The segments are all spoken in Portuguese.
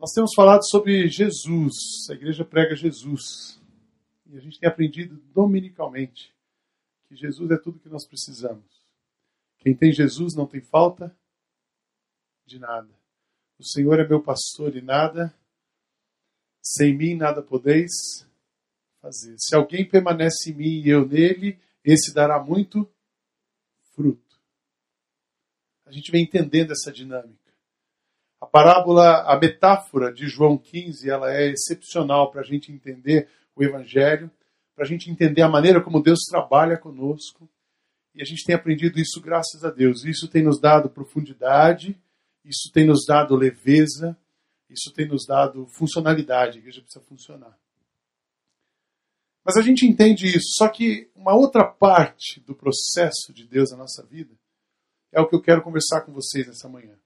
Nós temos falado sobre Jesus, a igreja prega Jesus. E a gente tem aprendido dominicalmente que Jesus é tudo que nós precisamos. Quem tem Jesus não tem falta de nada. O Senhor é meu pastor e nada, sem mim nada podeis fazer. Se alguém permanece em mim e eu nele, esse dará muito fruto. A gente vem entendendo essa dinâmica. A parábola, a metáfora de João 15, ela é excepcional para a gente entender o Evangelho, para a gente entender a maneira como Deus trabalha conosco. E a gente tem aprendido isso graças a Deus. Isso tem nos dado profundidade, isso tem nos dado leveza, isso tem nos dado funcionalidade. A igreja precisa funcionar. Mas a gente entende isso. Só que uma outra parte do processo de Deus na nossa vida é o que eu quero conversar com vocês nessa manhã.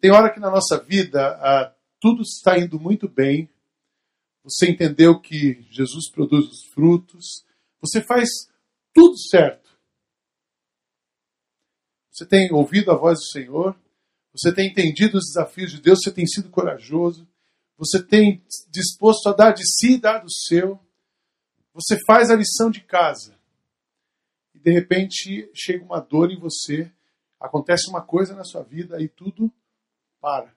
Tem hora que na nossa vida ah, tudo está indo muito bem, você entendeu que Jesus produz os frutos, você faz tudo certo. Você tem ouvido a voz do Senhor, você tem entendido os desafios de Deus, você tem sido corajoso, você tem disposto a dar de si e dar do seu, você faz a lição de casa. E de repente chega uma dor em você, acontece uma coisa na sua vida e tudo para.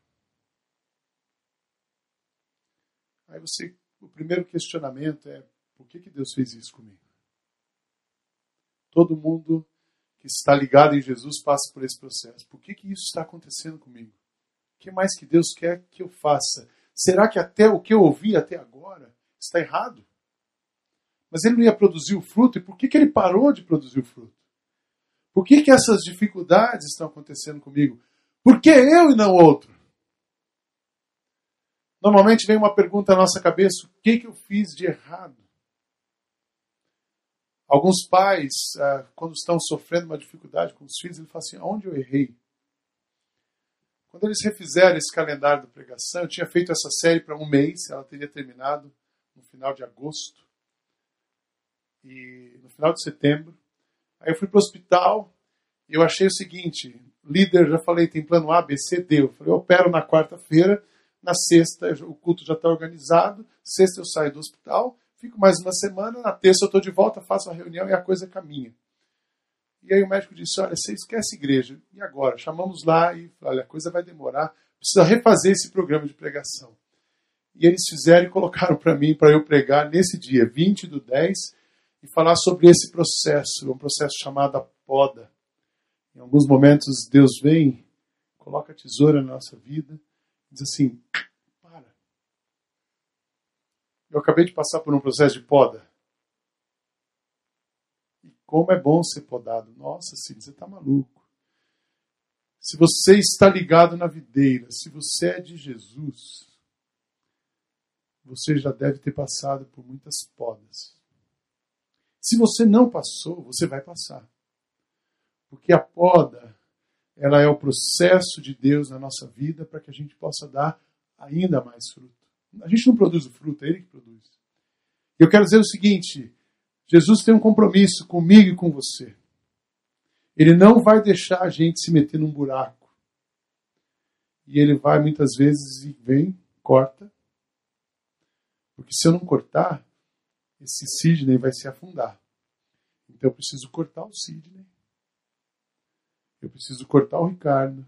Aí você, o primeiro questionamento é: por que, que Deus fez isso comigo? Todo mundo que está ligado em Jesus passa por esse processo. Por que, que isso está acontecendo comigo? O que mais que Deus quer que eu faça? Será que até o que eu ouvi até agora está errado? Mas ele não ia produzir o fruto, e por que, que ele parou de produzir o fruto? Por que, que essas dificuldades estão acontecendo comigo? Por que eu e não outro? Normalmente vem uma pergunta à nossa cabeça: o que, que eu fiz de errado? Alguns pais, ah, quando estão sofrendo uma dificuldade com os filhos, eles falam assim: onde eu errei? Quando eles refizeram esse calendário da pregação, eu tinha feito essa série para um mês, ela teria terminado no final de agosto e no final de setembro. Aí eu fui para o hospital eu achei o seguinte: líder, já falei, tem plano A, B, C, D. Eu falei, eu opero na quarta-feira, na sexta o culto já está organizado, sexta eu saio do hospital, fico mais uma semana, na terça eu estou de volta, faço a reunião e a coisa caminha. E aí o médico disse, olha, você esquece igreja. E agora? Chamamos lá e, olha, a coisa vai demorar, precisa refazer esse programa de pregação. E eles fizeram e colocaram para mim, para eu pregar nesse dia, 20 do 10, e falar sobre esse processo, um processo chamado poda. Em alguns momentos Deus vem, coloca a tesoura na nossa vida, diz assim: para. Eu acabei de passar por um processo de poda. E como é bom ser podado. Nossa, Cid, você está maluco. Se você está ligado na videira, se você é de Jesus, você já deve ter passado por muitas podas. Se você não passou, você vai passar. Porque a poda, ela é o processo de Deus na nossa vida para que a gente possa dar ainda mais fruto. A gente não produz o fruto, é Ele que produz. Eu quero dizer o seguinte: Jesus tem um compromisso comigo e com você. Ele não vai deixar a gente se meter num buraco. E ele vai muitas vezes e vem, corta. Porque se eu não cortar, esse Sidney vai se afundar. Então eu preciso cortar o Sidney eu preciso cortar o Ricardo.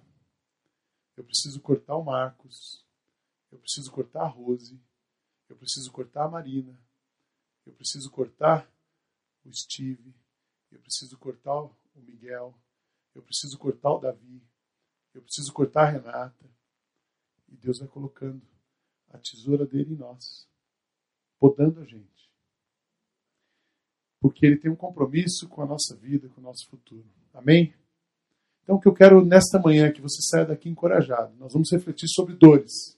Eu preciso cortar o Marcos. Eu preciso cortar a Rose. Eu preciso cortar a Marina. Eu preciso cortar o Steve. Eu preciso cortar o Miguel. Eu preciso cortar o Davi. Eu preciso cortar a Renata. E Deus vai colocando a tesoura dele em nós, podando a gente. Porque ele tem um compromisso com a nossa vida, com o nosso futuro. Amém? Então, o que eu quero nesta manhã é que você saia daqui encorajado. Nós vamos refletir sobre dores.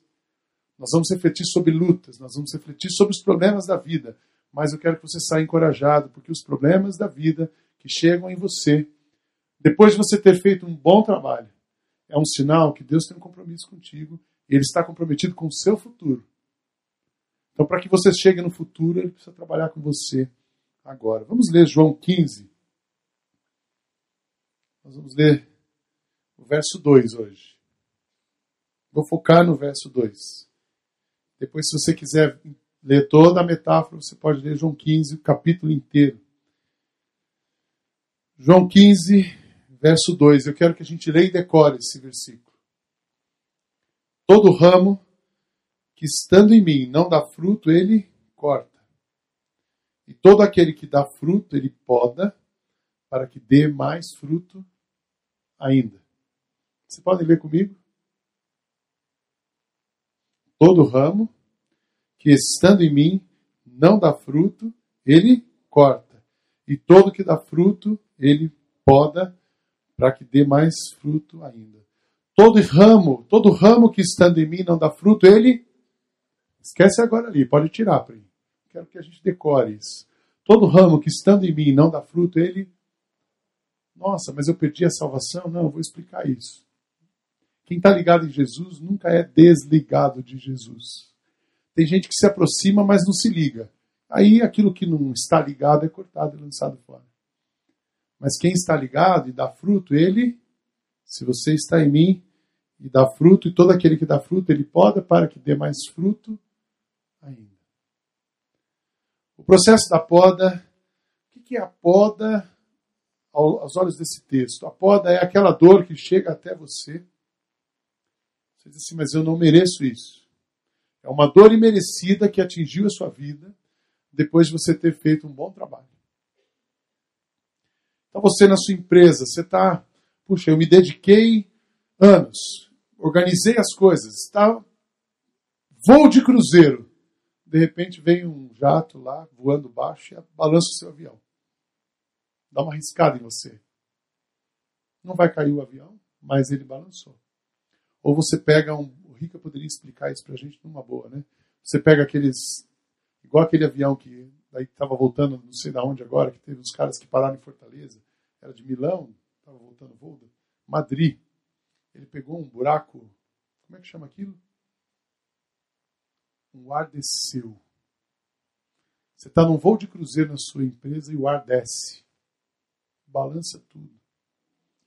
Nós vamos refletir sobre lutas. Nós vamos refletir sobre os problemas da vida. Mas eu quero que você saia encorajado, porque os problemas da vida que chegam em você, depois de você ter feito um bom trabalho, é um sinal que Deus tem um compromisso contigo e Ele está comprometido com o seu futuro. Então, para que você chegue no futuro, Ele precisa trabalhar com você agora. Vamos ler João 15. Nós vamos ler verso 2 hoje. Vou focar no verso 2. Depois, se você quiser ler toda a metáfora, você pode ler João 15, o capítulo inteiro. João 15, verso 2. Eu quero que a gente leia e decore esse versículo. Todo ramo que estando em mim não dá fruto, ele corta. E todo aquele que dá fruto, ele poda, para que dê mais fruto ainda. Você pode ler comigo? Todo ramo que estando em mim não dá fruto, ele corta. E todo que dá fruto, ele poda para que dê mais fruto ainda. Todo ramo, todo ramo que estando em mim não dá fruto, ele esquece agora ali, pode tirar para. Quero que a gente decore isso. Todo ramo que estando em mim não dá fruto, ele nossa, mas eu perdi a salvação? Não, eu vou explicar isso. Quem está ligado em Jesus nunca é desligado de Jesus. Tem gente que se aproxima, mas não se liga. Aí aquilo que não está ligado é cortado e lançado fora. Mas quem está ligado e dá fruto, ele, se você está em mim e dá fruto, e todo aquele que dá fruto, ele poda para que dê mais fruto ainda. O processo da poda, o que é a poda aos olhos desse texto? A poda é aquela dor que chega até você você diz assim, mas eu não mereço isso. É uma dor imerecida que atingiu a sua vida depois de você ter feito um bom trabalho. Então você na sua empresa, você está, puxa, eu me dediquei anos, organizei as coisas, está voo de cruzeiro. De repente vem um jato lá voando baixo e balança o seu avião. Dá uma riscada em você. Não vai cair o avião, mas ele balançou. Ou você pega um. O Rica poderia explicar isso para a gente numa boa, né? Você pega aqueles. Igual aquele avião que daí estava voltando, não sei de onde agora, que teve uns caras que pararam em Fortaleza. Era de Milão, estava voltando voo. Madrid. Ele pegou um buraco. Como é que chama aquilo? Um ar desceu. Você está num voo de cruzeiro na sua empresa e o ar desce. Balança tudo.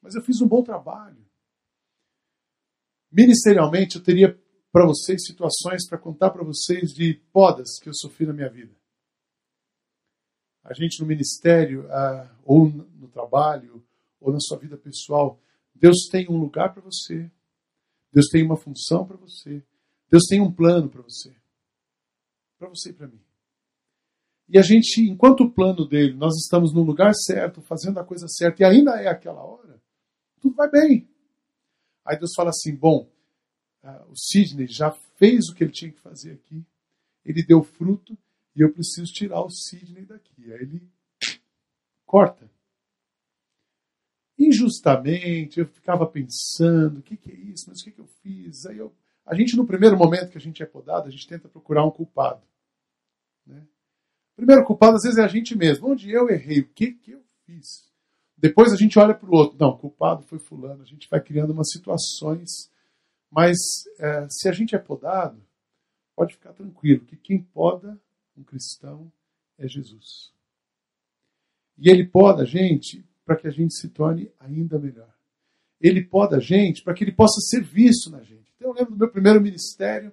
Mas eu fiz um bom trabalho. Ministerialmente, eu teria para vocês situações para contar para vocês de podas que eu sofri na minha vida. A gente no ministério, ou no trabalho, ou na sua vida pessoal, Deus tem um lugar para você, Deus tem uma função para você, Deus tem um plano para você, para você e para mim. E a gente, enquanto o plano dele, nós estamos no lugar certo, fazendo a coisa certa, e ainda é aquela hora, tudo vai bem. Aí Deus fala assim: bom, uh, o Sidney já fez o que ele tinha que fazer aqui, ele deu fruto e eu preciso tirar o Sidney daqui. Aí ele corta. Injustamente, eu ficava pensando: o que, que é isso? Mas o que, que eu fiz? Aí eu, a gente, no primeiro momento que a gente é podado, a gente tenta procurar um culpado. Né? O primeiro culpado, às vezes, é a gente mesmo. Onde eu errei? O que, que eu fiz? Depois a gente olha para o outro. Não, culpado foi fulano. A gente vai criando umas situações. Mas é, se a gente é podado, pode ficar tranquilo que quem poda um cristão é Jesus. E ele poda a gente para que a gente se torne ainda melhor. Ele poda a gente para que ele possa ser visto na gente. Então eu lembro do meu primeiro ministério,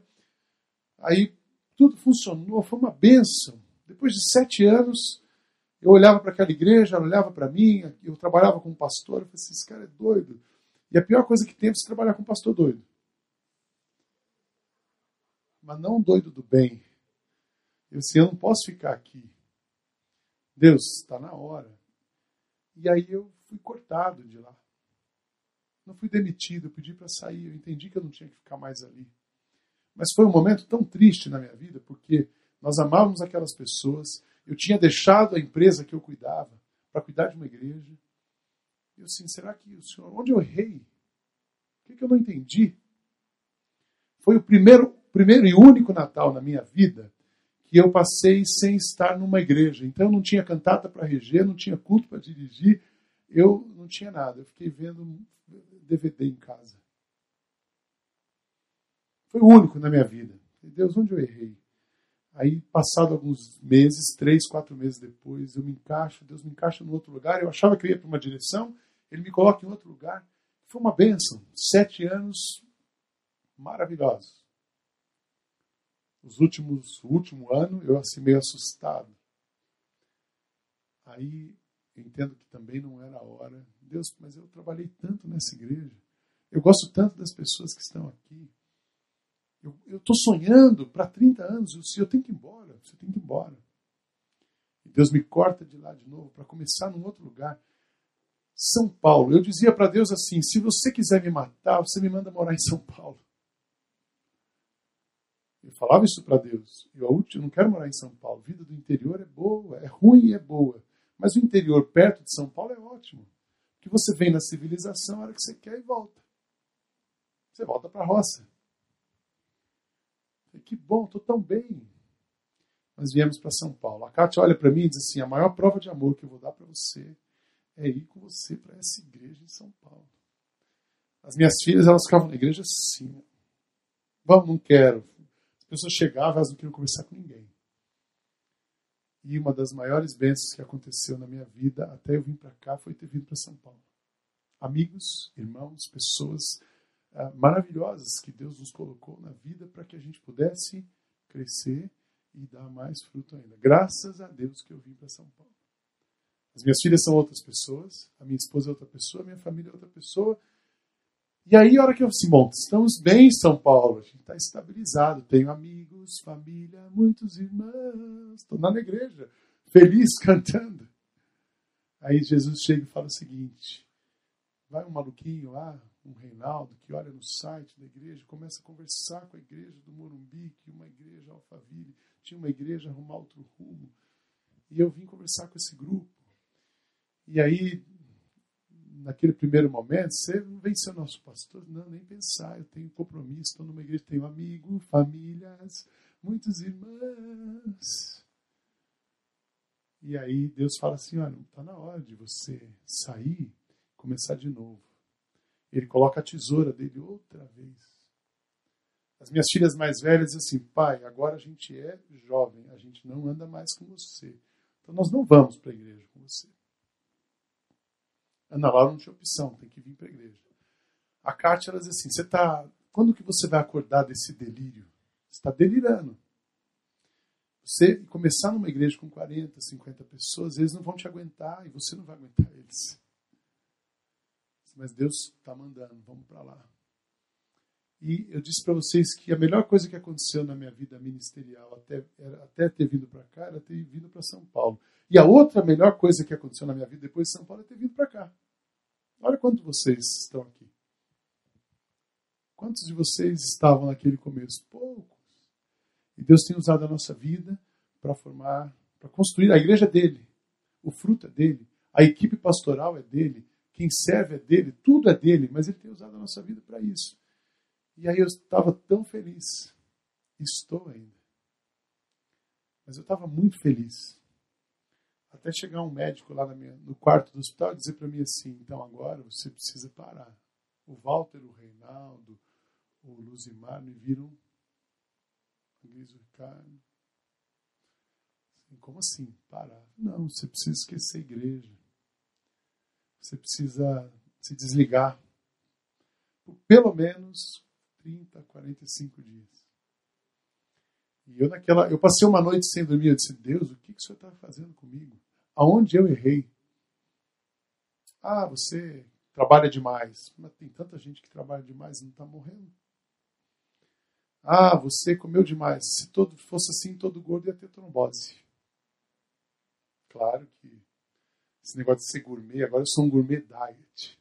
aí tudo funcionou, foi uma bênção. Depois de sete anos, eu olhava para aquela igreja, olhava para mim, eu trabalhava com um pastor, eu falei assim, esse cara é doido. E a pior coisa que tem é você trabalhar com um pastor doido. Mas não doido do bem. Eu disse, eu não posso ficar aqui. Deus, está na hora. E aí eu fui cortado de lá. Não fui demitido, eu pedi para sair, eu entendi que eu não tinha que ficar mais ali. Mas foi um momento tão triste na minha vida, porque nós amávamos aquelas pessoas, eu tinha deixado a empresa que eu cuidava para cuidar de uma igreja. E eu assim, será que o senhor, onde eu errei? O que, que eu não entendi? Foi o primeiro, primeiro e único Natal na minha vida que eu passei sem estar numa igreja. Então eu não tinha cantata para reger, não tinha culto para dirigir, eu não tinha nada. Eu fiquei vendo DVD em casa. Foi o único na minha vida. Deus, onde eu errei? Aí, passado alguns meses, três, quatro meses depois, eu me encaixo, Deus me encaixa em outro lugar. Eu achava que eu ia para uma direção, Ele me coloca em outro lugar. Foi uma bênção. Sete anos maravilhosos. Os últimos, o último ano eu assim meio assustado. Aí eu entendo que também não era a hora. Deus, mas eu trabalhei tanto nessa igreja. Eu gosto tanto das pessoas que estão aqui. Eu estou sonhando para 30 anos. Eu, eu tenho que ir embora. Você tem que ir embora. E Deus me corta de lá de novo para começar num outro lugar. São Paulo. Eu dizia para Deus assim: se você quiser me matar, você me manda morar em São Paulo. Eu falava isso para Deus. Eu, eu não quero morar em São Paulo. A vida do interior é boa, é ruim e é boa. Mas o interior perto de São Paulo é ótimo. Que você vem na civilização a hora que você quer e volta. Você volta para a roça. Que bom, estou tão bem. Nós viemos para São Paulo. A Kátia olha para mim e diz assim: a maior prova de amor que eu vou dar para você é ir com você para essa igreja em São Paulo. As minhas filhas, elas ficavam na igreja assim. Vamos, não quero. As pessoas chegavam, elas não queriam conversar com ninguém. E uma das maiores bênçãos que aconteceu na minha vida, até eu vir para cá, foi ter vindo para São Paulo. Amigos, irmãos, pessoas ah, maravilhosas que Deus nos colocou na vida para que a gente pudesse crescer e dar mais fruto ainda. Graças a Deus que eu vim para São Paulo. As minhas filhas são outras pessoas, a minha esposa é outra pessoa, a minha família é outra pessoa. E aí, a hora que eu disse, bom, estamos bem em São Paulo, a gente está estabilizado, tenho amigos, família, muitos irmãos, estou na igreja, feliz, cantando. Aí Jesus chega e fala o seguinte: vai um maluquinho lá, um Reinaldo, que olha no site da igreja, começa a conversar com a igreja do Morumbi, que uma igreja Alphaville tinha uma igreja arrumar outro rumo. E eu vim conversar com esse grupo. E aí naquele primeiro momento, você não vem ser nosso pastor? Não, nem pensar. Eu tenho compromisso, estou numa igreja, tenho amigo, famílias, muitos irmãos. E aí Deus fala assim: olha, está na hora de você sair, começar de novo. Ele coloca a tesoura dele outra vez. As minhas filhas mais velhas dizem assim: pai, agora a gente é jovem, a gente não anda mais com você. Então nós não vamos para a igreja com você. Ana Laura não tinha opção, tem que vir para a igreja. A Kátia, ela diz assim, você tá, quando que você vai acordar desse delírio? Você está delirando. Você começar numa igreja com 40, 50 pessoas, eles não vão te aguentar e você não vai aguentar eles. Mas Deus está mandando, vamos para lá. E eu disse para vocês que a melhor coisa que aconteceu na minha vida ministerial, até, até ter vindo para cá, era ter vindo para São Paulo. E a outra melhor coisa que aconteceu na minha vida depois de São Paulo é ter vindo para cá. Olha quantos vocês estão aqui. Quantos de vocês estavam naquele começo? Poucos. E Deus tem usado a nossa vida para formar, para construir a igreja dele. O fruto é dele. A equipe pastoral é dele. Quem serve é dele. Tudo é dele. Mas ele tem usado a nossa vida para isso. E aí eu estava tão feliz. Estou ainda. Mas eu estava muito feliz. Até chegar um médico lá minha, no quarto do hospital e dizer para mim assim: então agora você precisa parar. O Walter, o Reinaldo, o Luzimar me viram. O Ricardo. Assim, como assim? Parar? Não, você precisa esquecer a igreja. Você precisa se desligar. Por pelo menos 30, 45 dias. E eu naquela, eu passei uma noite sem dormir, eu disse, Deus, o que, que o Senhor está fazendo comigo? Aonde eu errei? Ah, você trabalha demais. Mas tem tanta gente que trabalha demais e não está morrendo. Ah, você comeu demais. Se todo fosse assim, todo gordo ia ter trombose. Claro que esse negócio de ser gourmet, agora eu sou um gourmet diet.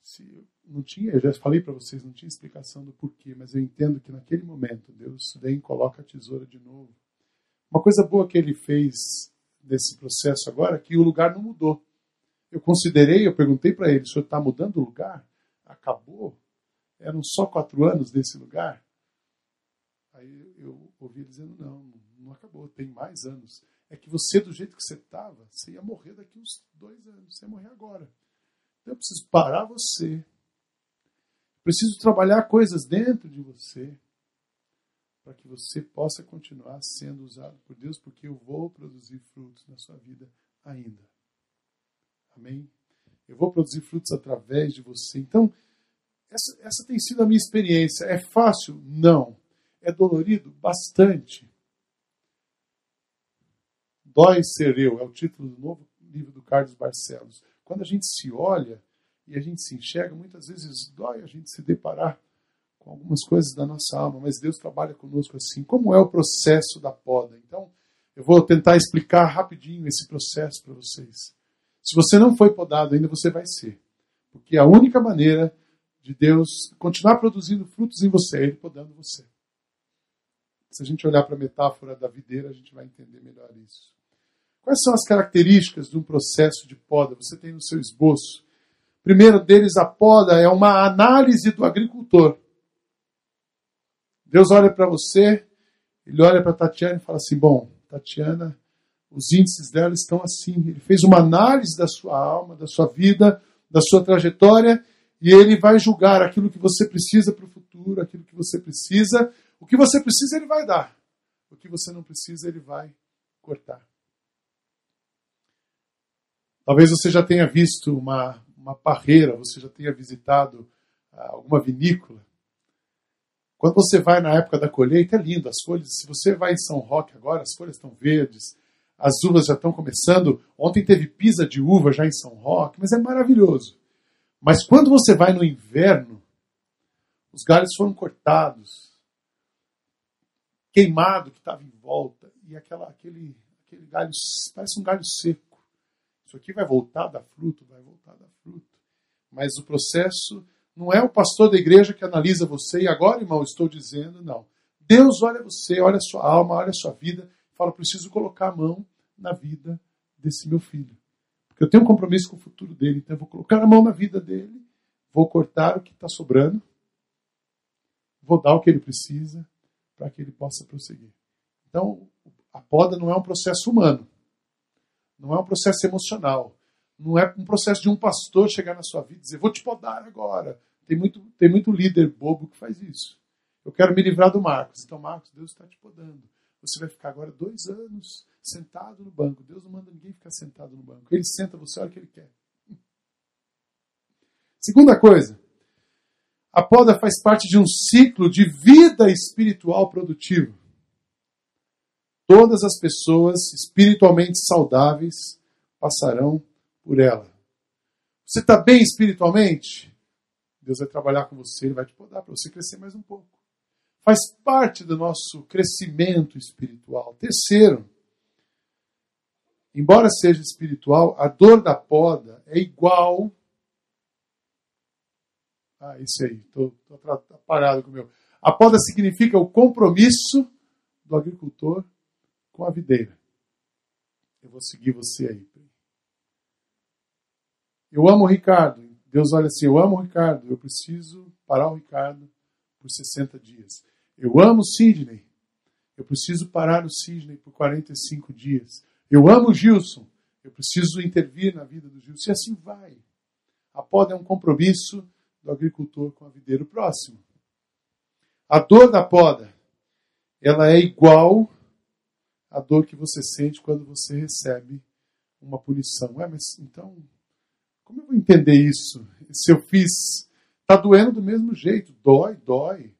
Se não tinha, eu já falei para vocês, não tinha explicação do porquê, mas eu entendo que naquele momento Deus vem e coloca a tesoura de novo. Uma coisa boa que ele fez nesse processo agora é que o lugar não mudou. Eu considerei, eu perguntei para ele, o senhor está mudando o lugar? Acabou? Eram só quatro anos desse lugar? Aí eu ouvi ele dizendo, não, não acabou, tem mais anos. É que você, do jeito que você estava, você ia morrer daqui uns dois anos, você ia morrer agora. Então eu preciso parar você, Preciso trabalhar coisas dentro de você para que você possa continuar sendo usado por Deus, porque eu vou produzir frutos na sua vida ainda. Amém? Eu vou produzir frutos através de você. Então, essa, essa tem sido a minha experiência. É fácil? Não. É dolorido? Bastante. Dói ser eu, é o título do novo livro do Carlos Barcelos. Quando a gente se olha e a gente se enxerga, muitas vezes dói a gente se deparar com algumas coisas da nossa alma, mas Deus trabalha conosco assim. Como é o processo da poda? Então, eu vou tentar explicar rapidinho esse processo para vocês. Se você não foi podado ainda, você vai ser. Porque a única maneira de Deus continuar produzindo frutos em você é Ele podando você. Se a gente olhar para a metáfora da videira, a gente vai entender melhor isso. Quais são as características de um processo de poda? Você tem no seu esboço. Primeiro deles, a poda é uma análise do agricultor. Deus olha para você, ele olha para Tatiana e fala assim: Bom, Tatiana, os índices dela estão assim. Ele fez uma análise da sua alma, da sua vida, da sua trajetória, e ele vai julgar aquilo que você precisa para o futuro, aquilo que você precisa. O que você precisa, ele vai dar. O que você não precisa, ele vai cortar. Talvez você já tenha visto uma, uma parreira, você já tenha visitado ah, alguma vinícola. Quando você vai na época da colheita, é lindo. As folhas, se você vai em São Roque agora, as folhas estão verdes, as uvas já estão começando. Ontem teve pisa de uva já em São Roque, mas é maravilhoso. Mas quando você vai no inverno, os galhos foram cortados, queimado que estava em volta, e aquela, aquele, aquele galho parece um galho seco. Isso aqui vai voltar a dar fruto, vai voltar a dar fruto. Mas o processo não é o pastor da igreja que analisa você e agora, irmão, estou dizendo, não. Deus olha você, olha a sua alma, olha a sua vida, fala: preciso colocar a mão na vida desse meu filho. Porque eu tenho um compromisso com o futuro dele, então eu vou colocar a mão na vida dele, vou cortar o que está sobrando, vou dar o que ele precisa para que ele possa prosseguir. Então, a poda não é um processo humano. Não é um processo emocional. Não é um processo de um pastor chegar na sua vida e dizer, vou te podar agora. Tem muito, tem muito líder bobo que faz isso. Eu quero me livrar do Marcos. Então, Marcos, Deus está te podando. Você vai ficar agora dois anos sentado no banco. Deus não manda ninguém ficar sentado no banco. Ele senta você a hora que ele quer. Segunda coisa, a poda faz parte de um ciclo de vida espiritual produtivo. Todas as pessoas espiritualmente saudáveis passarão por ela. Você está bem espiritualmente? Deus vai trabalhar com você, Ele vai te podar para você crescer mais um pouco. Faz parte do nosso crescimento espiritual. Terceiro, embora seja espiritual, a dor da poda é igual. Ah, isso aí, estou parado com o meu. A poda significa o compromisso do agricultor com a videira. Eu vou seguir você aí. Eu amo o Ricardo. Deus olha assim: eu amo o Ricardo. Eu preciso parar o Ricardo por 60 dias. Eu amo o Sidney. Eu preciso parar o Sidney por 45 dias. Eu amo o Gilson. Eu preciso intervir na vida do Gilson. E assim vai. A poda é um compromisso do agricultor com a videira próximo. A dor da poda, ela é igual a dor que você sente quando você recebe uma punição. Ué, mas então, como eu vou entender isso? Se eu fiz. Está doendo do mesmo jeito. Dói, dói.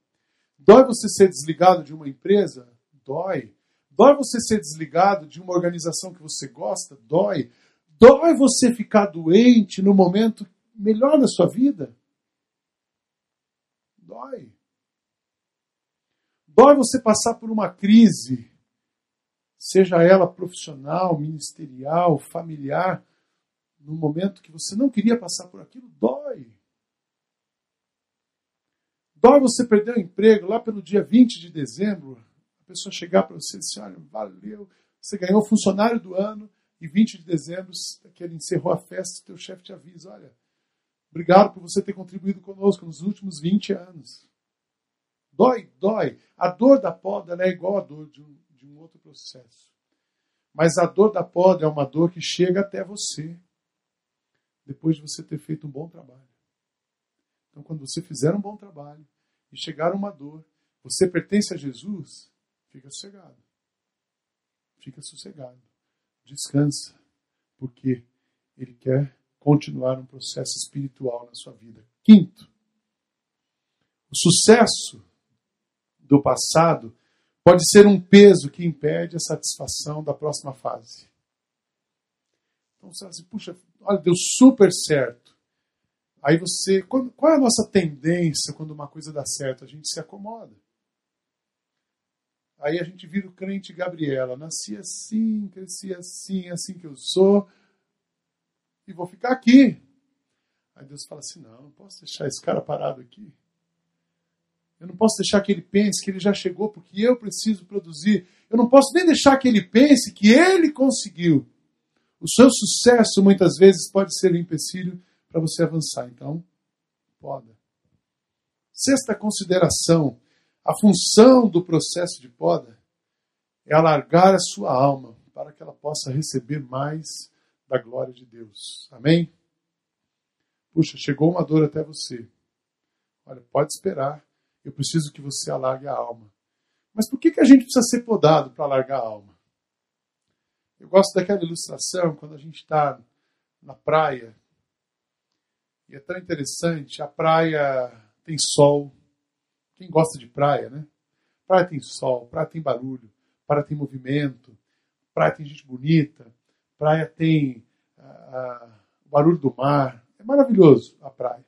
Dói você ser desligado de uma empresa? Dói. Dói você ser desligado de uma organização que você gosta? Dói. Dói você ficar doente no momento melhor da sua vida? Dói. Dói você passar por uma crise seja ela profissional, ministerial, familiar, no momento que você não queria passar por aquilo, dói. Dói você perder o emprego lá pelo dia 20 de dezembro, a pessoa chegar para você e dizer, olha, valeu, você ganhou funcionário do ano, e 20 de dezembro, que ele encerrou a festa, teu chefe te avisa, olha, obrigado por você ter contribuído conosco nos últimos 20 anos. Dói, dói. A dor da poda é igual à dor de um, de um outro processo. Mas a dor da poda é uma dor que chega até você depois de você ter feito um bom trabalho. Então, quando você fizer um bom trabalho e chegar uma dor, você pertence a Jesus, fica sossegado. Fica sossegado. Descansa, porque Ele quer continuar um processo espiritual na sua vida. Quinto, O sucesso do passado pode ser um peso que impede a satisfação da próxima fase. Então você fala assim, puxa, olha, deu super certo. Aí você, qual é a nossa tendência quando uma coisa dá certo? A gente se acomoda. Aí a gente vira o crente Gabriela. Nasci assim, cresci assim, assim que eu sou. E vou ficar aqui. Aí Deus fala assim: não, não posso deixar esse cara parado aqui. Eu não posso deixar que ele pense que ele já chegou porque eu preciso produzir. Eu não posso nem deixar que ele pense que ele conseguiu. O seu sucesso muitas vezes pode ser um empecilho para você avançar. Então, poda. Sexta consideração a função do processo de poda é alargar a sua alma para que ela possa receber mais da glória de Deus. Amém? Puxa, chegou uma dor até você. Olha, pode esperar. Eu preciso que você alargue a alma. Mas por que, que a gente precisa ser podado para alargar a alma? Eu gosto daquela ilustração quando a gente está na praia. E é tão interessante. A praia tem sol, quem gosta de praia, né? Praia tem sol, praia tem barulho, praia tem movimento, praia tem gente bonita, praia tem ah, ah, o barulho do mar. É maravilhoso a praia.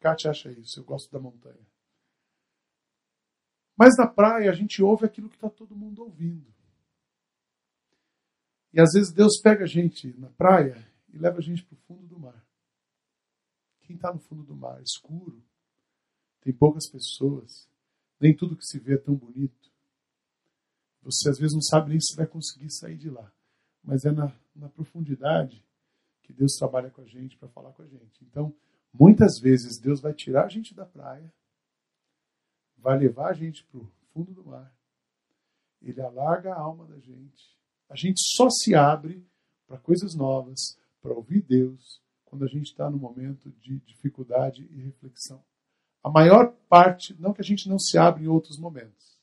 Kátia acha isso, eu gosto da montanha. Mas na praia a gente ouve aquilo que está todo mundo ouvindo. E às vezes Deus pega a gente na praia e leva a gente para o fundo do mar. Quem está no fundo do mar, escuro, tem poucas pessoas. Nem tudo que se vê é tão bonito. Você às vezes não sabe nem se vai conseguir sair de lá. Mas é na, na profundidade que Deus trabalha com a gente para falar com a gente. Então, muitas vezes Deus vai tirar a gente da praia, vai levar a gente para o fundo do mar. Ele alarga a alma da gente. A gente só se abre para coisas novas, para ouvir Deus, quando a gente está no momento de dificuldade e reflexão. A maior parte, não que a gente não se abra em outros momentos.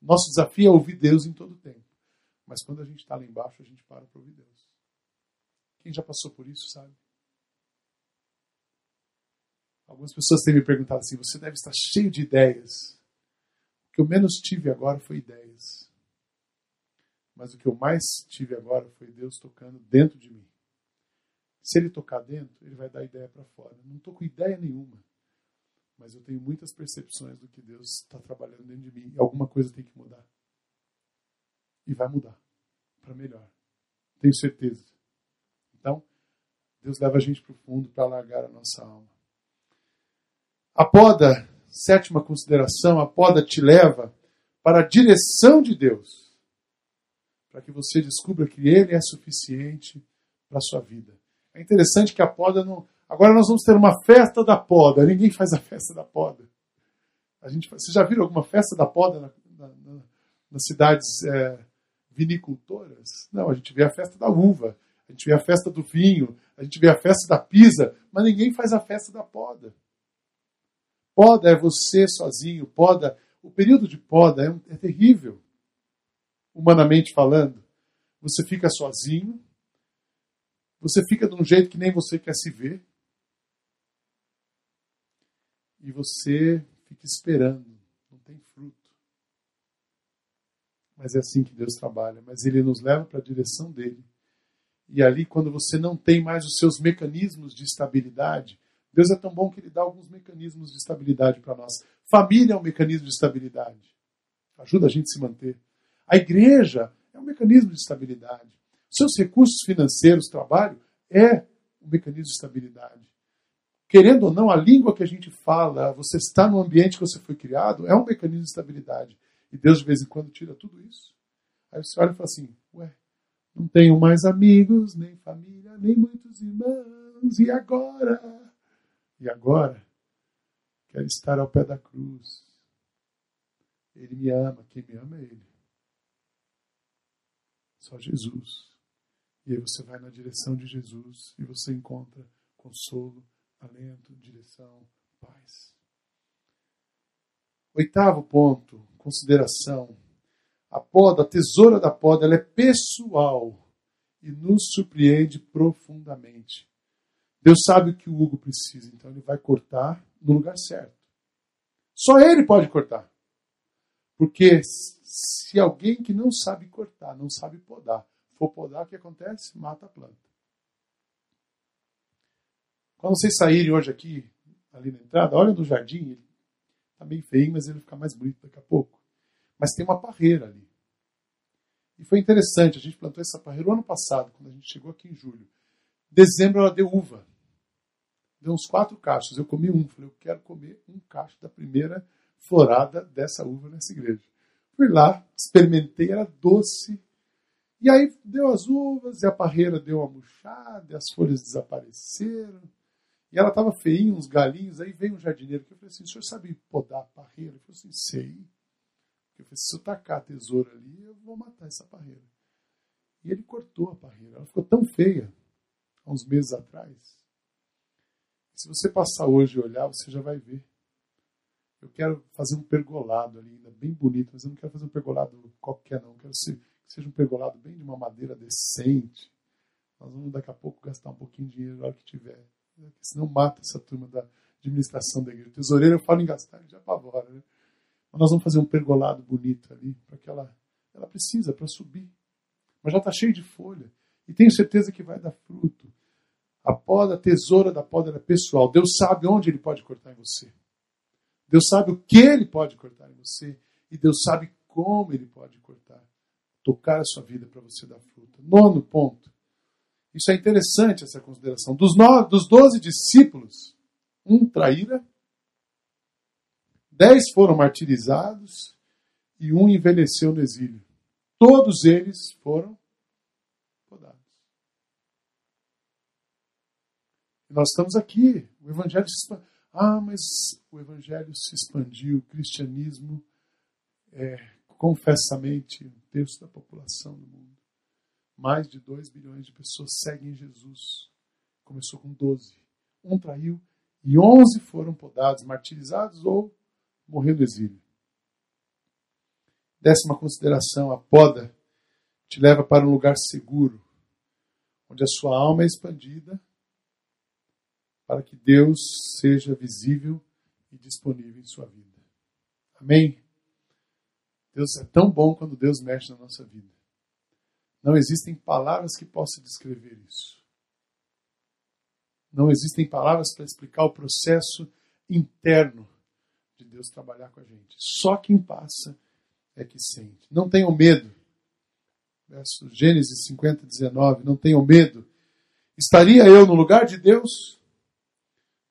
Nosso desafio é ouvir Deus em todo o tempo. Mas quando a gente está lá embaixo, a gente para para ouvir Deus. Quem já passou por isso, sabe? Algumas pessoas têm me perguntado assim: você deve estar cheio de ideias. O que eu menos tive agora foi ideias. Mas o que eu mais tive agora foi Deus tocando dentro de mim. Se ele tocar dentro, ele vai dar ideia para fora. não estou com ideia nenhuma mas eu tenho muitas percepções do que Deus está trabalhando dentro de mim e alguma coisa tem que mudar. E vai mudar para melhor. Tenho certeza. Então, Deus leva a gente para o fundo para alargar a nossa alma. A poda, sétima consideração, a poda te leva para a direção de Deus, para que você descubra que Ele é suficiente para a sua vida. É interessante que a poda não, Agora nós vamos ter uma festa da poda. Ninguém faz a festa da poda. A gente, você já viram alguma festa da poda na, na, na, nas cidades é, vinicultoras? Não, a gente vê a festa da uva, a gente vê a festa do vinho, a gente vê a festa da pisa, mas ninguém faz a festa da poda. Poda é você sozinho, poda. O período de poda é, é terrível, humanamente falando. Você fica sozinho, você fica de um jeito que nem você quer se ver e você fica esperando, não tem fruto. Mas é assim que Deus trabalha, mas Ele nos leva para a direção dele. E ali, quando você não tem mais os seus mecanismos de estabilidade, Deus é tão bom que Ele dá alguns mecanismos de estabilidade para nós. Família é um mecanismo de estabilidade, ajuda a gente a se manter. A igreja é um mecanismo de estabilidade. Seus recursos financeiros, trabalho, é um mecanismo de estabilidade querendo ou não, a língua que a gente fala, você está no ambiente que você foi criado, é um mecanismo de estabilidade. E Deus, de vez em quando, tira tudo isso. Aí você olha e fala assim: Ué, não tenho mais amigos, nem família, nem muitos irmãos, e agora? E agora? Quero estar ao pé da cruz. Ele me ama, quem me ama é Ele. Só Jesus. E aí você vai na direção de Jesus e você encontra consolo, alento, direção, paz. Oitavo ponto, consideração. A poda, a tesoura da poda, ela é pessoal e nos surpreende profundamente. Deus sabe o que o Hugo precisa, então ele vai cortar no lugar certo. Só ele pode cortar. Porque se alguém que não sabe cortar, não sabe podar, for podar, o que acontece? Mata a planta. Quando vocês saírem hoje aqui, ali na entrada, olha no jardim, ele está bem feio, mas ele vai ficar mais bonito daqui a pouco. Mas tem uma parreira ali. E foi interessante, a gente plantou essa parreira o ano passado, quando a gente chegou aqui em julho. Dezembro ela deu uva. Deu uns quatro cachos. Eu comi um. Falei, eu quero comer um cacho da primeira florada dessa uva nessa igreja. Fui lá, experimentei, era doce. E aí deu as uvas, e a parreira deu uma murchada, e as folhas desapareceram. E ela estava feinha, uns galinhos. Aí veio um jardineiro que eu falei assim: o senhor sabe podar a parreira? Ele falou assim: sei. Eu falei: se eu tacar a tesoura ali, eu vou matar essa parreira. E ele cortou a parreira. Ela ficou tão feia, há uns meses atrás. Se você passar hoje e olhar, você já vai ver. Eu quero fazer um pergolado ali, ainda bem bonito, mas eu não quero fazer um pergolado qualquer, não. Eu quero que seja um pergolado bem de uma madeira decente. Nós vamos daqui a pouco gastar um pouquinho de dinheiro na hora que tiver. Senão mata essa turma da administração da igreja. Tesoureiro eu falo em gastar, já apavora, né? Mas nós vamos fazer um pergolado bonito ali, para que ela, ela precisa, para subir. Mas já está cheio de folha. E tenho certeza que vai dar fruto. A poda, a tesoura da poda é pessoal. Deus sabe onde ele pode cortar em você. Deus sabe o que ele pode cortar em você. E Deus sabe como ele pode cortar. Tocar a sua vida para você dar fruto. Nono ponto. Isso é interessante, essa consideração. Dos, nove, dos doze discípulos, um traíra, dez foram martirizados e um envelheceu no exílio. Todos eles foram podados. E nós estamos aqui. O evangelho se expandiu. Ah, mas o evangelho se expandiu, o cristianismo é confessamente um terço da população do mundo. Mais de 2 bilhões de pessoas seguem Jesus. Começou com 12. Um traiu e 11 foram podados, martirizados ou morrendo no exílio. Décima consideração: a poda te leva para um lugar seguro, onde a sua alma é expandida para que Deus seja visível e disponível em sua vida. Amém? Deus é tão bom quando Deus mexe na nossa vida. Não existem palavras que possam descrever isso. Não existem palavras para explicar o processo interno de Deus trabalhar com a gente. Só quem passa é que sente. Não tenham medo. Verso Gênesis 50, 19. Não tenham medo. Estaria eu no lugar de Deus?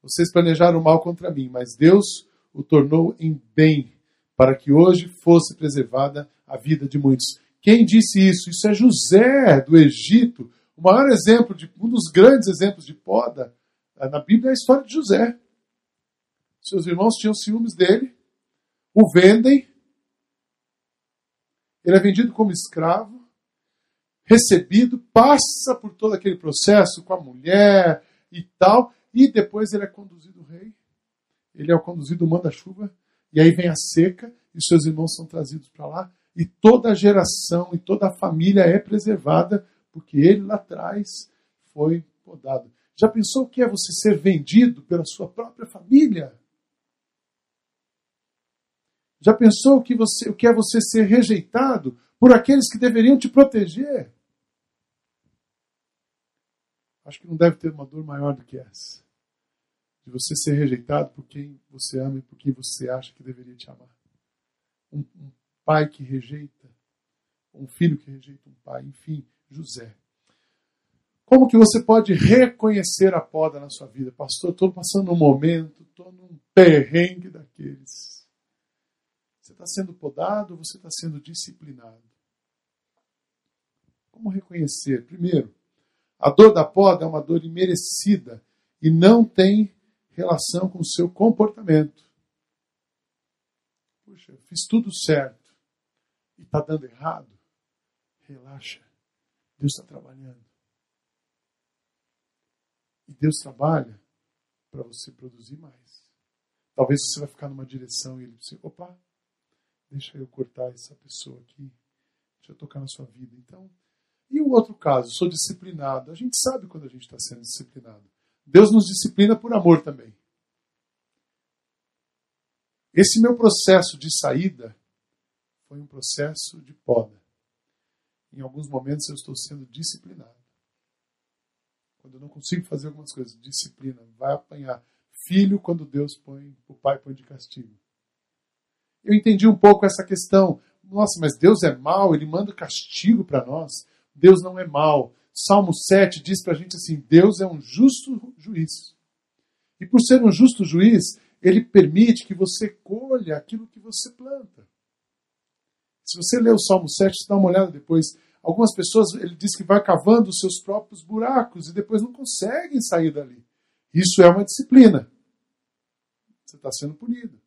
Vocês planejaram mal contra mim, mas Deus o tornou em bem, para que hoje fosse preservada a vida de muitos. Quem disse isso? Isso é José do Egito. O maior exemplo, de, um dos grandes exemplos de poda eh, na Bíblia é a história de José. Seus irmãos tinham ciúmes dele, o vendem, ele é vendido como escravo, recebido, passa por todo aquele processo com a mulher e tal, e depois ele é conduzido rei, ele é conduzido manda-chuva, e aí vem a seca, e seus irmãos são trazidos para lá, e toda a geração e toda a família é preservada, porque ele lá atrás foi podado. Já pensou o que é você ser vendido pela sua própria família? Já pensou o que, você, o que é você ser rejeitado por aqueles que deveriam te proteger? Acho que não deve ter uma dor maior do que essa. De você ser rejeitado por quem você ama e por quem você acha que deveria te amar. Um, um pai que rejeita, um filho que rejeita um pai, enfim, José. Como que você pode reconhecer a poda na sua vida? Pastor, estou passando um momento, estou num perrengue daqueles. Você está sendo podado você está sendo disciplinado? Como reconhecer? Primeiro, a dor da poda é uma dor imerecida e não tem relação com o seu comportamento. Puxa, fiz tudo certo e está dando errado, relaxa. Deus está trabalhando. E Deus trabalha para você produzir mais. Talvez você vai ficar numa direção e ele diz, opa, deixa eu cortar essa pessoa aqui, deixa eu tocar na sua vida. Então, e o outro caso, sou disciplinado. A gente sabe quando a gente está sendo disciplinado. Deus nos disciplina por amor também. Esse meu processo de saída foi um processo de poda. Em alguns momentos eu estou sendo disciplinado. Quando eu não consigo fazer algumas coisas, disciplina, vai apanhar. Filho, quando Deus põe, o pai põe de castigo. Eu entendi um pouco essa questão. Nossa, mas Deus é mau, ele manda castigo para nós. Deus não é mau. Salmo 7 diz para a gente assim: Deus é um justo juiz. E por ser um justo juiz, ele permite que você colha aquilo que você planta. Se você ler o Salmo 7, dá uma olhada depois. Algumas pessoas, ele diz que vai cavando os seus próprios buracos e depois não conseguem sair dali. Isso é uma disciplina. Você está sendo punido.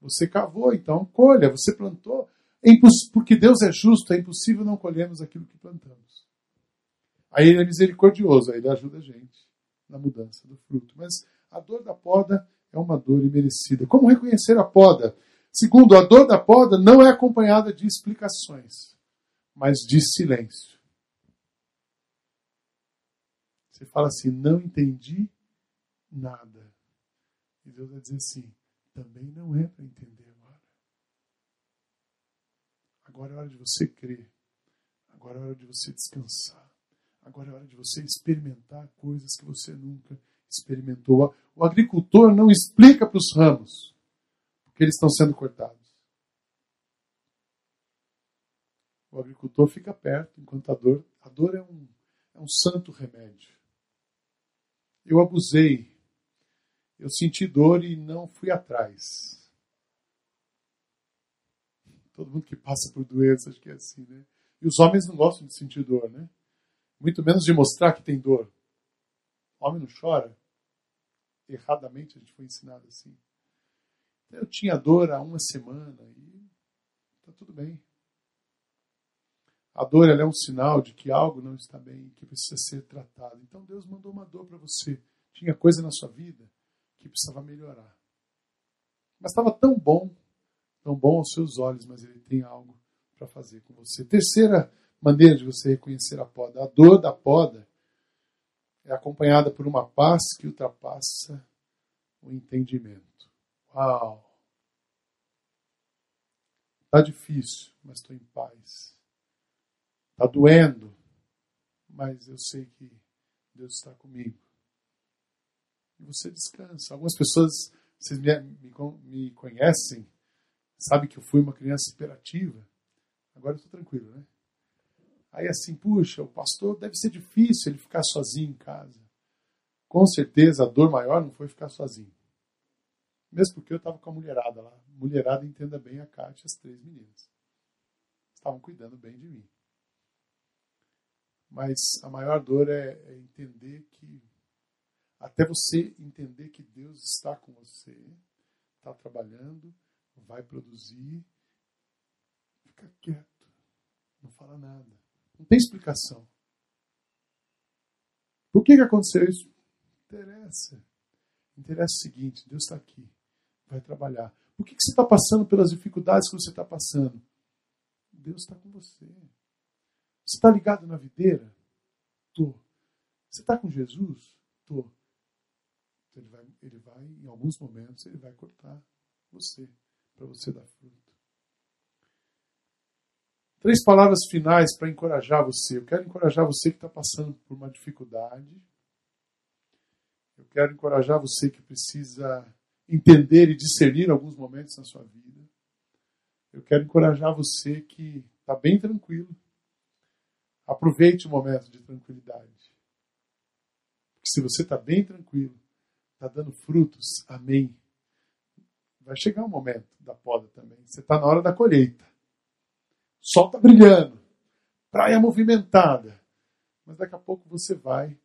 Você cavou, então colha. Você plantou. É porque Deus é justo, é impossível não colhermos aquilo que plantamos. Aí ele é misericordioso, aí ele ajuda a gente na mudança do fruto. Mas a dor da poda é uma dor imerecida. Como reconhecer a poda? Segundo, a dor da poda não é acompanhada de explicações, mas de silêncio. Você fala assim: não entendi nada. E Deus vai dizer assim: também não é para entender agora. Agora é hora de você crer. Agora é hora de você descansar. Agora é hora de você experimentar coisas que você nunca experimentou. O agricultor não explica para os ramos porque eles estão sendo cortados. O agricultor fica perto, enquanto a dor. A dor é um, é um santo remédio. Eu abusei. Eu senti dor e não fui atrás. Todo mundo que passa por doença, acho que é assim, né? E os homens não gostam de sentir dor, né? Muito menos de mostrar que tem dor. O homem não chora. Erradamente a gente foi ensinado assim. Eu tinha dor há uma semana e está tudo bem. A dor é um sinal de que algo não está bem, que precisa ser tratado. Então Deus mandou uma dor para você. Tinha coisa na sua vida que precisava melhorar. Mas estava tão bom, tão bom aos seus olhos, mas ele tem algo para fazer com você. Terceira maneira de você reconhecer a poda. A dor da poda é acompanhada por uma paz que ultrapassa o entendimento. Uau! Está difícil, mas estou em paz. Está doendo, mas eu sei que Deus está comigo. E você descansa. Algumas pessoas, vocês me, me, me conhecem, sabem que eu fui uma criança hiperativa. Agora eu estou tranquilo, né? Aí assim, puxa, o pastor deve ser difícil ele ficar sozinho em casa. Com certeza a dor maior não foi ficar sozinho. Mesmo porque eu estava com a mulherada lá. Mulherada entenda bem a Kátia e as três meninas. Estavam cuidando bem de mim. Mas a maior dor é, é entender que, até você entender que Deus está com você, está trabalhando, vai produzir, fica quieto, não fala nada. Não tem explicação. Por que, que aconteceu isso? Interessa. Interessa o seguinte: Deus está aqui, vai trabalhar. Por que, que você está passando pelas dificuldades que você está passando? Deus está com você. Você está ligado na videira? Tô. Você está com Jesus? Tô. Então ele vai, ele vai, em alguns momentos, ele vai cortar você, para você dar fruto. Três palavras finais para encorajar você. Eu quero encorajar você que está passando por uma dificuldade. Eu quero encorajar você que precisa entender e discernir alguns momentos na sua vida. Eu quero encorajar você que está bem tranquilo. Aproveite o momento de tranquilidade. Porque se você está bem tranquilo, está dando frutos, amém. Vai chegar o momento da poda também. Você está na hora da colheita sol está brilhando, praia movimentada. Mas daqui a pouco você vai.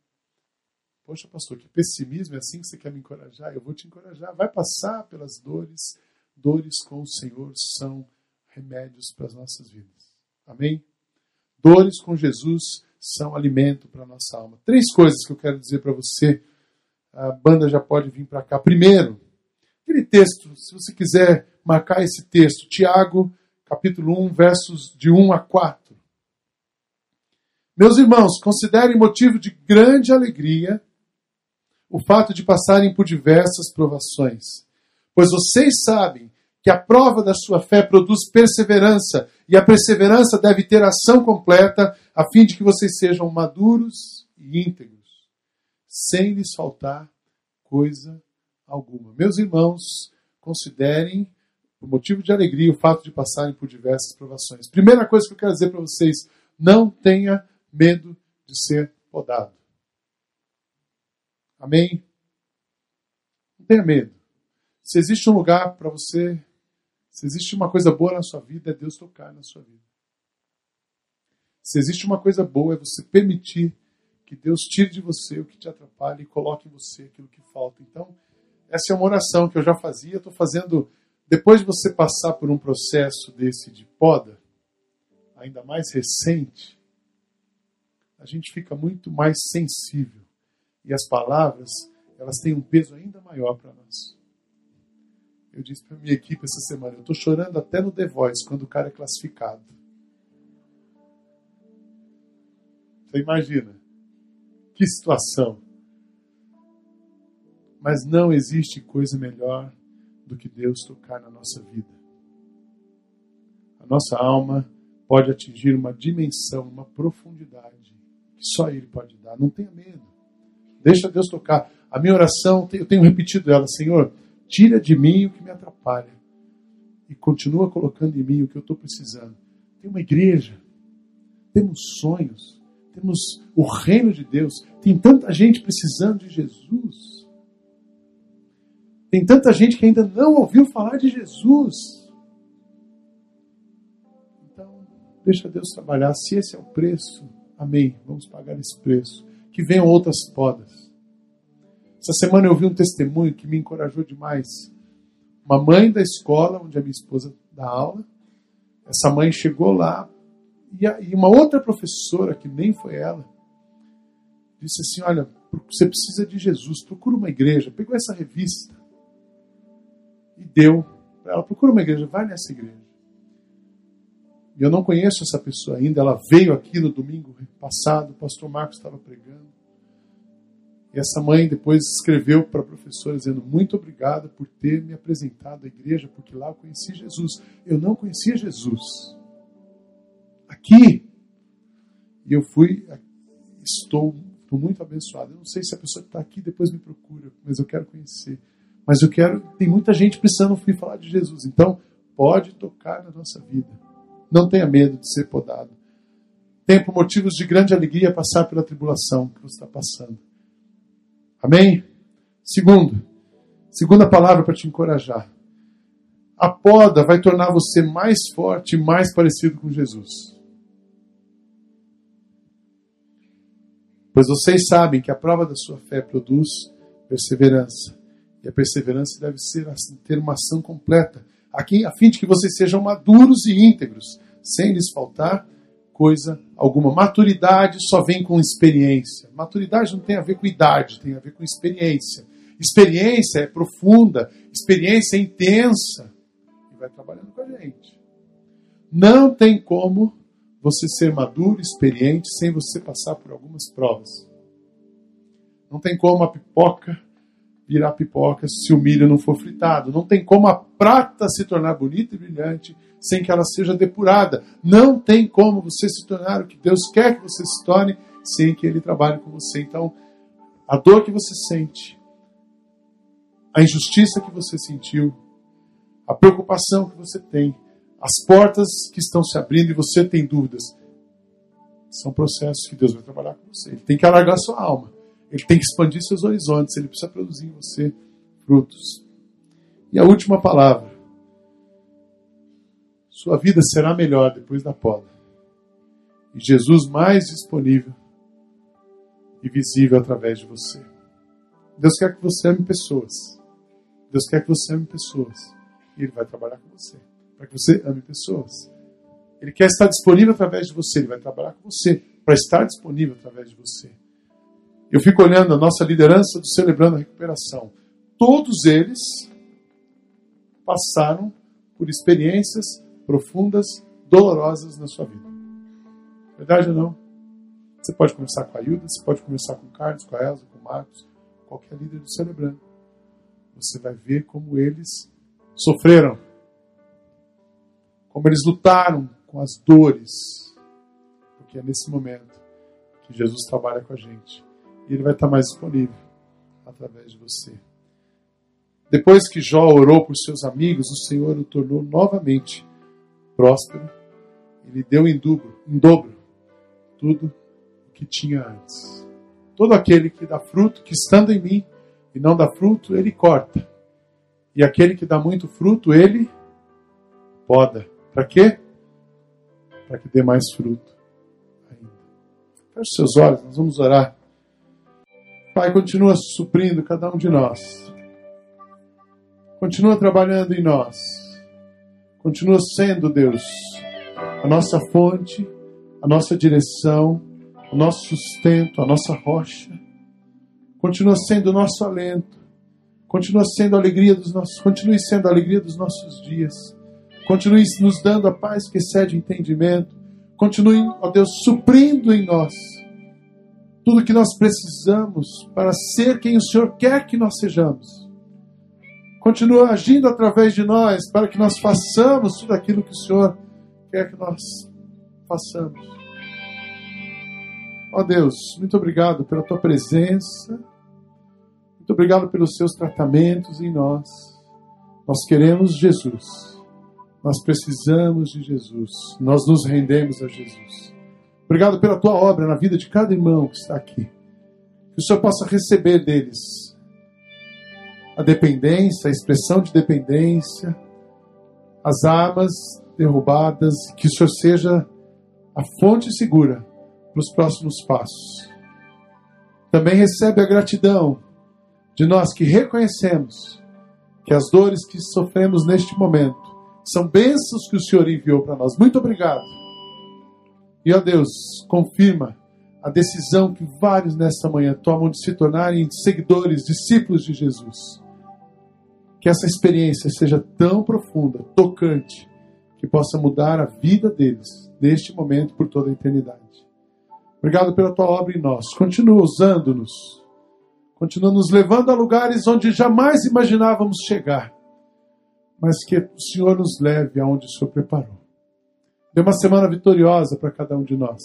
Poxa, pastor, que pessimismo, é assim que você quer me encorajar? Eu vou te encorajar. Vai passar pelas dores. Dores com o Senhor são remédios para as nossas vidas. Amém? Dores com Jesus são alimento para a nossa alma. Três coisas que eu quero dizer para você. A banda já pode vir para cá. Primeiro, aquele texto, se você quiser marcar esse texto, Tiago capítulo 1, versos de 1 a 4. Meus irmãos, considerem motivo de grande alegria o fato de passarem por diversas provações. Pois vocês sabem que a prova da sua fé produz perseverança, e a perseverança deve ter ação completa, a fim de que vocês sejam maduros e íntegros, sem lhes faltar coisa alguma. Meus irmãos, considerem por motivo de alegria o fato de passarem por diversas provações. Primeira coisa que eu quero dizer para vocês: não tenha medo de ser podado. Amém? Não tenha medo. Se existe um lugar para você, se existe uma coisa boa na sua vida, é Deus tocar na sua vida. Se existe uma coisa boa, é você permitir que Deus tire de você o que te atrapalha e coloque em você aquilo que falta. Então, essa é uma oração que eu já fazia, estou fazendo. Depois de você passar por um processo desse de poda, ainda mais recente, a gente fica muito mais sensível. E as palavras, elas têm um peso ainda maior para nós. Eu disse para minha equipe essa semana, eu estou chorando até no The Voice, quando o cara é classificado. Você imagina? Que situação. Mas não existe coisa melhor do que Deus tocar na nossa vida. A nossa alma pode atingir uma dimensão, uma profundidade que só Ele pode dar. Não tenha medo. Deixa Deus tocar. A minha oração, eu tenho repetido ela, Senhor, tira de mim o que me atrapalha e continua colocando em mim o que eu estou precisando. Tem uma igreja, temos sonhos, temos o reino de Deus, tem tanta gente precisando de Jesus. Tem tanta gente que ainda não ouviu falar de Jesus. Então, deixa Deus trabalhar. Se esse é o preço, amém. Vamos pagar esse preço. Que venham outras podas. Essa semana eu vi um testemunho que me encorajou demais. Uma mãe da escola onde a minha esposa dá aula. Essa mãe chegou lá e uma outra professora, que nem foi ela, disse assim: Olha, você precisa de Jesus, procura uma igreja. Pegou essa revista e deu ela. Procura uma igreja, vai nessa igreja. E eu não conheço essa pessoa ainda. Ela veio aqui no domingo passado, o pastor Marcos estava pregando. E essa mãe depois escreveu para a professora dizendo: Muito obrigada por ter me apresentado à igreja, porque lá eu conheci Jesus. Eu não conhecia Jesus. Aqui. E eu fui, estou, estou muito abençoado. Eu não sei se a pessoa que está aqui depois me procura, mas eu quero conhecer. Mas eu quero, tem muita gente precisando ouvir falar de Jesus. Então, pode tocar na nossa vida. Não tenha medo de ser podado. Tenha por motivos de grande alegria passar pela tribulação que você está passando. Amém? Segundo, segunda palavra para te encorajar. A poda vai tornar você mais forte e mais parecido com Jesus. Pois vocês sabem que a prova da sua fé produz perseverança. E a perseverança deve ser assim, ter uma ação completa, aqui, a fim de que vocês sejam maduros e íntegros, sem lhes faltar coisa alguma. Maturidade só vem com experiência. Maturidade não tem a ver com idade, tem a ver com experiência. Experiência é profunda, experiência é intensa. E vai trabalhando com a gente. Não tem como você ser maduro, experiente, sem você passar por algumas provas. Não tem como a pipoca virar pipoca se o milho não for fritado. Não tem como a prata se tornar bonita e brilhante sem que ela seja depurada. Não tem como você se tornar o que Deus quer que você se torne sem que Ele trabalhe com você. Então, a dor que você sente, a injustiça que você sentiu, a preocupação que você tem, as portas que estão se abrindo e você tem dúvidas, são processos que Deus vai trabalhar com você. Ele tem que alargar sua alma. Ele tem que expandir seus horizontes, ele precisa produzir em você frutos. E a última palavra. Sua vida será melhor depois da poda. E Jesus mais disponível e visível através de você. Deus quer que você ame pessoas. Deus quer que você ame pessoas. E Ele vai trabalhar com você. Para que você ame pessoas. Ele quer estar disponível através de você. Ele vai trabalhar com você. Para estar disponível através de você. Eu fico olhando a nossa liderança do Celebrando a Recuperação. Todos eles passaram por experiências profundas, dolorosas na sua vida. Verdade ou não? Você pode conversar com a Ilda, você pode conversar com o Carlos, com a Elza, com o Marcos, qualquer líder do Celebrando, você vai ver como eles sofreram, como eles lutaram com as dores, porque é nesse momento que Jesus trabalha com a gente ele vai estar mais disponível através de você. Depois que Jó orou por seus amigos, o Senhor o tornou novamente próspero. Ele deu em dobro, em dobro tudo o que tinha antes. Todo aquele que dá fruto, que estando em mim e não dá fruto, ele corta. E aquele que dá muito fruto, ele poda. Para quê? Para que dê mais fruto ainda. Feche seus olhos, nós vamos orar. Pai, continua suprindo cada um de nós. Continua trabalhando em nós. Continua sendo, Deus, a nossa fonte, a nossa direção, o nosso sustento, a nossa rocha. Continua sendo o nosso alento. Continua sendo a alegria dos nossos, continue sendo a alegria dos nossos dias. Continue nos dando a paz que excede entendimento. Continue, ó Deus, suprindo em nós tudo que nós precisamos para ser quem o Senhor quer que nós sejamos. Continua agindo através de nós para que nós façamos tudo aquilo que o Senhor quer que nós façamos. Ó Deus, muito obrigado pela tua presença. Muito obrigado pelos seus tratamentos em nós. Nós queremos Jesus. Nós precisamos de Jesus. Nós nos rendemos a Jesus. Obrigado pela tua obra na vida de cada irmão que está aqui. Que o Senhor possa receber deles a dependência, a expressão de dependência, as armas derrubadas, que o Senhor seja a fonte segura para os próximos passos. Também recebe a gratidão de nós que reconhecemos que as dores que sofremos neste momento são bênçãos que o Senhor enviou para nós. Muito obrigado e, ó Deus, confirma a decisão que vários nesta manhã tomam de se tornarem seguidores, discípulos de Jesus. Que essa experiência seja tão profunda, tocante, que possa mudar a vida deles neste momento por toda a eternidade. Obrigado pela tua obra em nós. Continua usando-nos. Continua nos levando a lugares onde jamais imaginávamos chegar. Mas que o Senhor nos leve aonde o Senhor preparou. Dê uma semana vitoriosa para cada um de nós.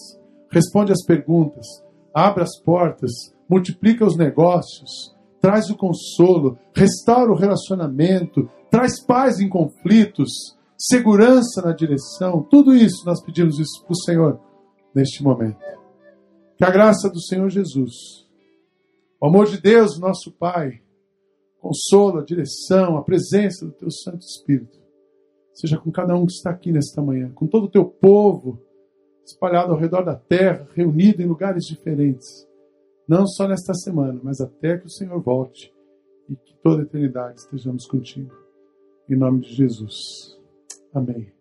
Responde as perguntas, abre as portas, multiplica os negócios, traz o consolo, restaura o relacionamento, traz paz em conflitos, segurança na direção. Tudo isso nós pedimos isso para o Senhor neste momento. Que a graça do Senhor Jesus, o amor de Deus, nosso Pai, consolo, a direção, a presença do Teu Santo Espírito seja com cada um que está aqui nesta manhã, com todo o teu povo espalhado ao redor da terra, reunido em lugares diferentes, não só nesta semana, mas até que o Senhor volte e que toda a eternidade estejamos contigo. Em nome de Jesus. Amém.